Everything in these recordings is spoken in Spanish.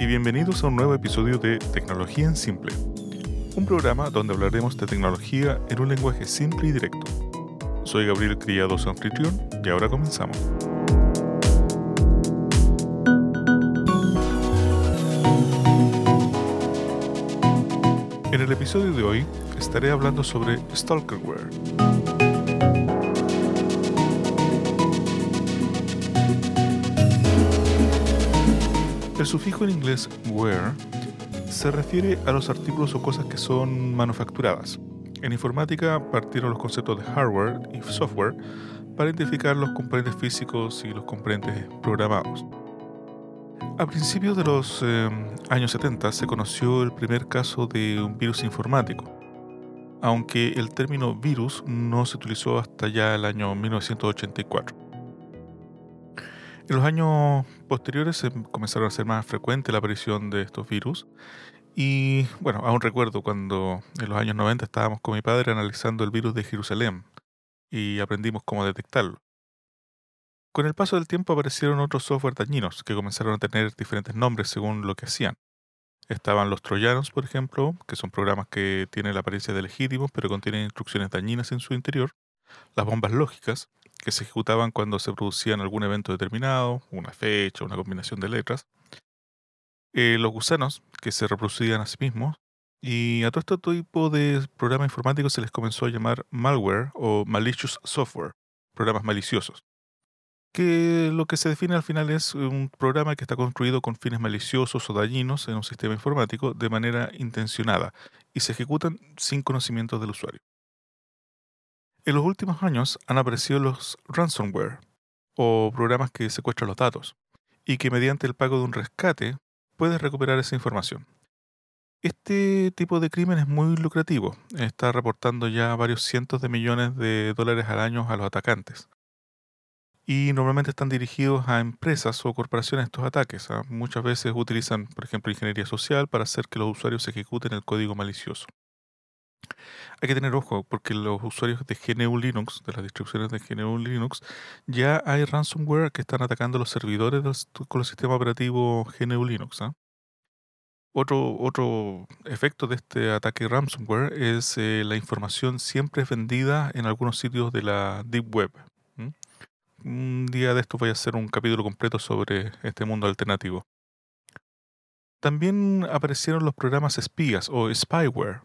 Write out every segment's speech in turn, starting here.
y bienvenidos a un nuevo episodio de Tecnología en Simple, un programa donde hablaremos de tecnología en un lenguaje simple y directo. Soy Gabriel Criado, su anfitrión, y ahora comenzamos. En el episodio de hoy estaré hablando sobre Stalkerware. El sufijo en inglés ware se refiere a los artículos o cosas que son manufacturadas. En informática partieron los conceptos de hardware y software para identificar los componentes físicos y los componentes programados. A principios de los eh, años 70 se conoció el primer caso de un virus informático, aunque el término virus no se utilizó hasta ya el año 1984. En los años posteriores se comenzaron a ser más frecuente la aparición de estos virus. Y bueno, aún recuerdo cuando en los años 90 estábamos con mi padre analizando el virus de Jerusalén y aprendimos cómo detectarlo. Con el paso del tiempo aparecieron otros software dañinos que comenzaron a tener diferentes nombres según lo que hacían. Estaban los troyanos, por ejemplo, que son programas que tienen la apariencia de legítimos pero contienen instrucciones dañinas en su interior. Las bombas lógicas, que se ejecutaban cuando se producían algún evento determinado, una fecha, una combinación de letras. Eh, los gusanos, que se reproducían a sí mismos. Y a todo este tipo de programas informáticos se les comenzó a llamar malware o malicious software, programas maliciosos. Que lo que se define al final es un programa que está construido con fines maliciosos o dañinos en un sistema informático de manera intencionada y se ejecutan sin conocimiento del usuario. En los últimos años han aparecido los ransomware, o programas que secuestran los datos, y que mediante el pago de un rescate puedes recuperar esa información. Este tipo de crimen es muy lucrativo, está reportando ya varios cientos de millones de dólares al año a los atacantes. Y normalmente están dirigidos a empresas o corporaciones estos ataques. ¿ah? Muchas veces utilizan, por ejemplo, ingeniería social para hacer que los usuarios ejecuten el código malicioso. Hay que tener ojo porque los usuarios de GNU Linux, de las distribuciones de GNU Linux, ya hay ransomware que están atacando los servidores con el sistema operativo GNU Linux. ¿ah? Otro, otro efecto de este ataque ransomware es eh, la información siempre vendida en algunos sitios de la Deep Web. Un día de esto voy a hacer un capítulo completo sobre este mundo alternativo. También aparecieron los programas espías o spyware,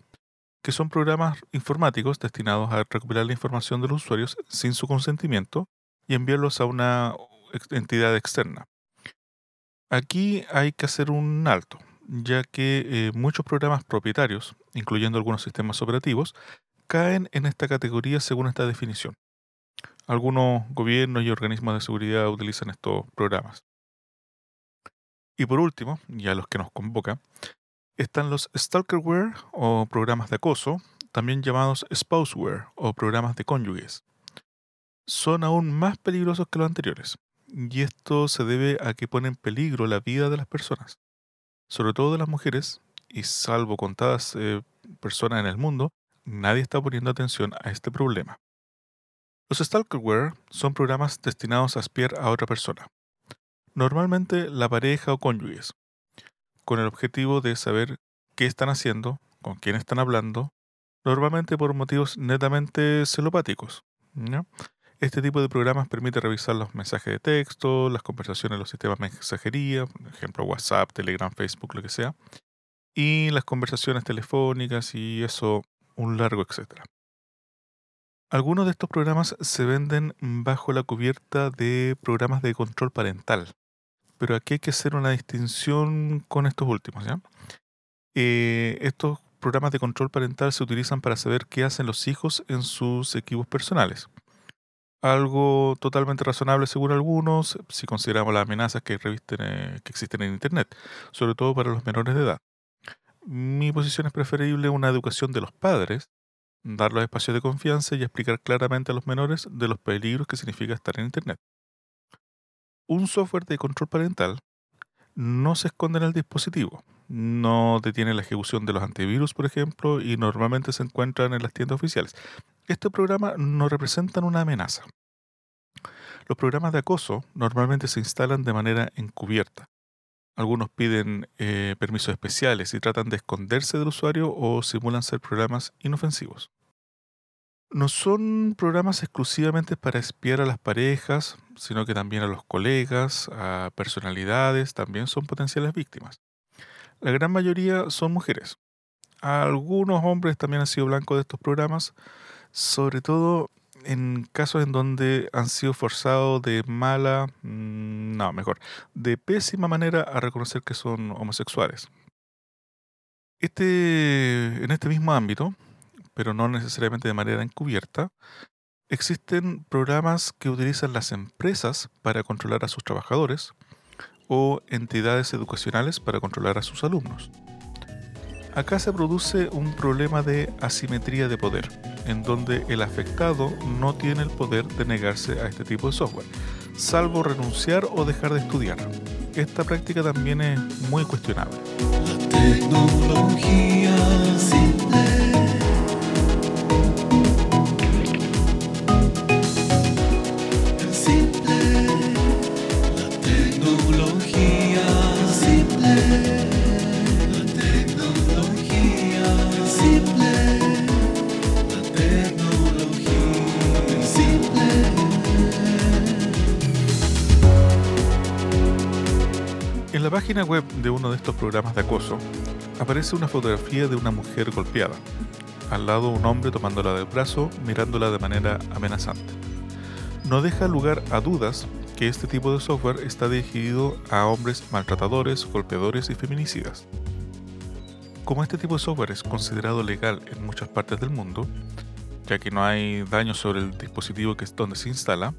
que son programas informáticos destinados a recopilar la información de los usuarios sin su consentimiento y enviarlos a una entidad externa. Aquí hay que hacer un alto, ya que eh, muchos programas propietarios, incluyendo algunos sistemas operativos, caen en esta categoría según esta definición. Algunos gobiernos y organismos de seguridad utilizan estos programas. Y por último, ya los que nos convoca, están los stalkerware o programas de acoso, también llamados spouseware o programas de cónyuges. Son aún más peligrosos que los anteriores, y esto se debe a que ponen en peligro la vida de las personas, sobre todo de las mujeres, y salvo contadas eh, personas en el mundo, nadie está poniendo atención a este problema. Los stalkerware son programas destinados a espiar a otra persona, normalmente la pareja o cónyuges, con el objetivo de saber qué están haciendo, con quién están hablando, normalmente por motivos netamente celopáticos. Este tipo de programas permite revisar los mensajes de texto, las conversaciones en los sistemas de mensajería, por ejemplo WhatsApp, Telegram, Facebook, lo que sea, y las conversaciones telefónicas y eso, un largo etcétera. Algunos de estos programas se venden bajo la cubierta de programas de control parental, pero aquí hay que hacer una distinción con estos últimos. Eh, estos programas de control parental se utilizan para saber qué hacen los hijos en sus equipos personales. Algo totalmente razonable según algunos, si consideramos las amenazas que, revisten, eh, que existen en Internet, sobre todo para los menores de edad. Mi posición es preferible una educación de los padres, dar los espacios de confianza y explicar claramente a los menores de los peligros que significa estar en Internet un software de control parental no se esconde en el dispositivo, no detiene la ejecución de los antivirus, por ejemplo, y normalmente se encuentran en las tiendas oficiales. Este programa no representan una amenaza. Los programas de acoso normalmente se instalan de manera encubierta. Algunos piden eh, permisos especiales y tratan de esconderse del usuario o simulan ser programas inofensivos. No son programas exclusivamente para espiar a las parejas, sino que también a los colegas, a personalidades, también son potenciales víctimas. La gran mayoría son mujeres. Algunos hombres también han sido blancos de estos programas, sobre todo en casos en donde han sido forzados de mala, mm, no, mejor, de pésima manera a reconocer que son homosexuales. Este, en este mismo ámbito, pero no necesariamente de manera encubierta, existen programas que utilizan las empresas para controlar a sus trabajadores o entidades educacionales para controlar a sus alumnos. Acá se produce un problema de asimetría de poder, en donde el afectado no tiene el poder de negarse a este tipo de software, salvo renunciar o dejar de estudiar. Esta práctica también es muy cuestionable. tecnología En la página web de uno de estos programas de acoso aparece una fotografía de una mujer golpeada. Al lado un hombre tomándola del brazo, mirándola de manera amenazante. No deja lugar a dudas que este tipo de software está dirigido a hombres maltratadores, golpeadores y feminicidas. Como este tipo de software es considerado legal en muchas partes del mundo, ya que no hay daño sobre el dispositivo que es donde se instala,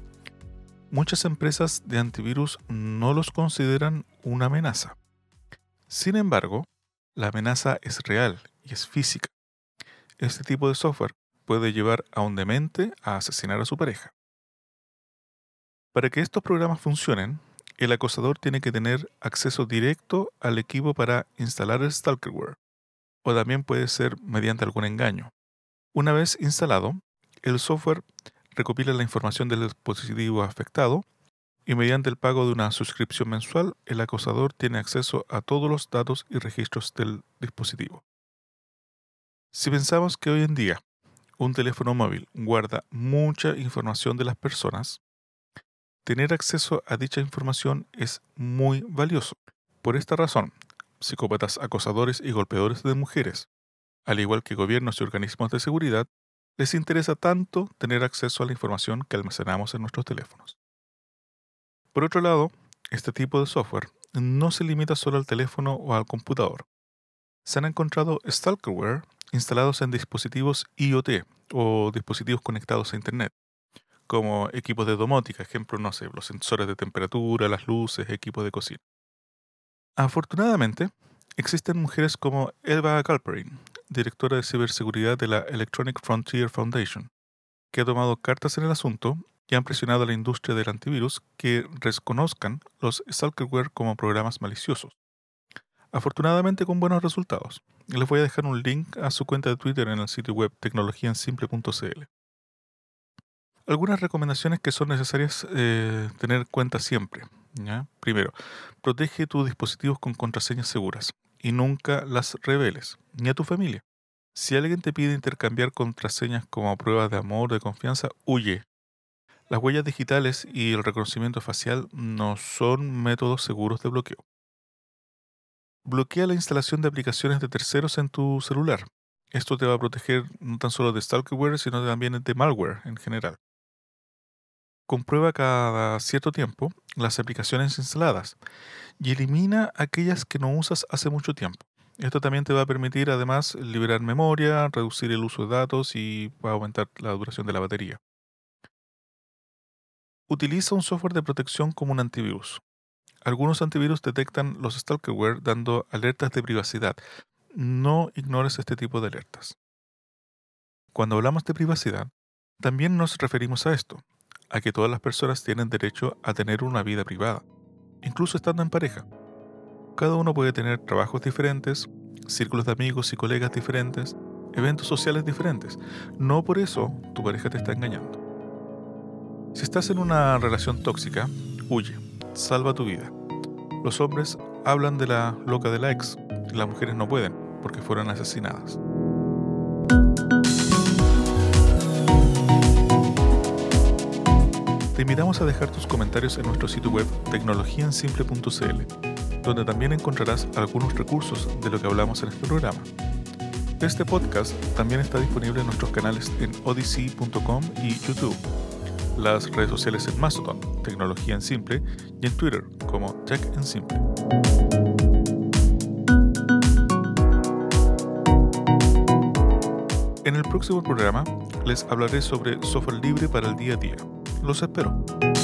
muchas empresas de antivirus no los consideran una amenaza. Sin embargo, la amenaza es real y es física. Este tipo de software puede llevar a un demente a asesinar a su pareja. Para que estos programas funcionen, el acosador tiene que tener acceso directo al equipo para instalar el stalkerware, o también puede ser mediante algún engaño. Una vez instalado, el software recopila la información del dispositivo afectado y mediante el pago de una suscripción mensual, el acosador tiene acceso a todos los datos y registros del dispositivo. Si pensamos que hoy en día un teléfono móvil guarda mucha información de las personas, tener acceso a dicha información es muy valioso. Por esta razón, psicópatas acosadores y golpeadores de mujeres, al igual que gobiernos y organismos de seguridad, les interesa tanto tener acceso a la información que almacenamos en nuestros teléfonos. Por otro lado, este tipo de software no se limita solo al teléfono o al computador. Se han encontrado stalkerware instalados en dispositivos IoT o dispositivos conectados a Internet, como equipos de domótica, ejemplo, no sé, los sensores de temperatura, las luces, equipos de cocina. Afortunadamente, existen mujeres como Elva Galperin, directora de ciberseguridad de la Electronic Frontier Foundation, que ha tomado cartas en el asunto y han presionado a la industria del antivirus que reconozcan los stalkerware como programas maliciosos. Afortunadamente con buenos resultados. Les voy a dejar un link a su cuenta de Twitter en el sitio web tecnologiaensimple.cl. Algunas recomendaciones que son necesarias eh, tener en cuenta siempre. Primero, protege tus dispositivos con contraseñas seguras y nunca las reveles, ni a tu familia. Si alguien te pide intercambiar contraseñas como pruebas de amor o de confianza, huye. Las huellas digitales y el reconocimiento facial no son métodos seguros de bloqueo. Bloquea la instalación de aplicaciones de terceros en tu celular. Esto te va a proteger no tan solo de stalkerware, sino también de malware en general. Comprueba cada cierto tiempo las aplicaciones instaladas y elimina aquellas que no usas hace mucho tiempo. Esto también te va a permitir además liberar memoria, reducir el uso de datos y va a aumentar la duración de la batería. Utiliza un software de protección como un antivirus. Algunos antivirus detectan los stalkerware dando alertas de privacidad. No ignores este tipo de alertas. Cuando hablamos de privacidad, también nos referimos a esto, a que todas las personas tienen derecho a tener una vida privada, incluso estando en pareja. Cada uno puede tener trabajos diferentes, círculos de amigos y colegas diferentes, eventos sociales diferentes. No por eso tu pareja te está engañando. Si estás en una relación tóxica, huye, salva tu vida. Los hombres hablan de la loca de la ex. Las mujeres no pueden porque fueron asesinadas. Invitamos a dejar tus comentarios en nuestro sitio web tecnologiaensimple.cl, donde también encontrarás algunos recursos de lo que hablamos en este programa. Este podcast también está disponible en nuestros canales en odyssey.com y YouTube, las redes sociales en Mastodon, Tecnología en Simple, y en Twitter como Tech en Simple. En el próximo programa les hablaré sobre software libre para el día a día. Los espero.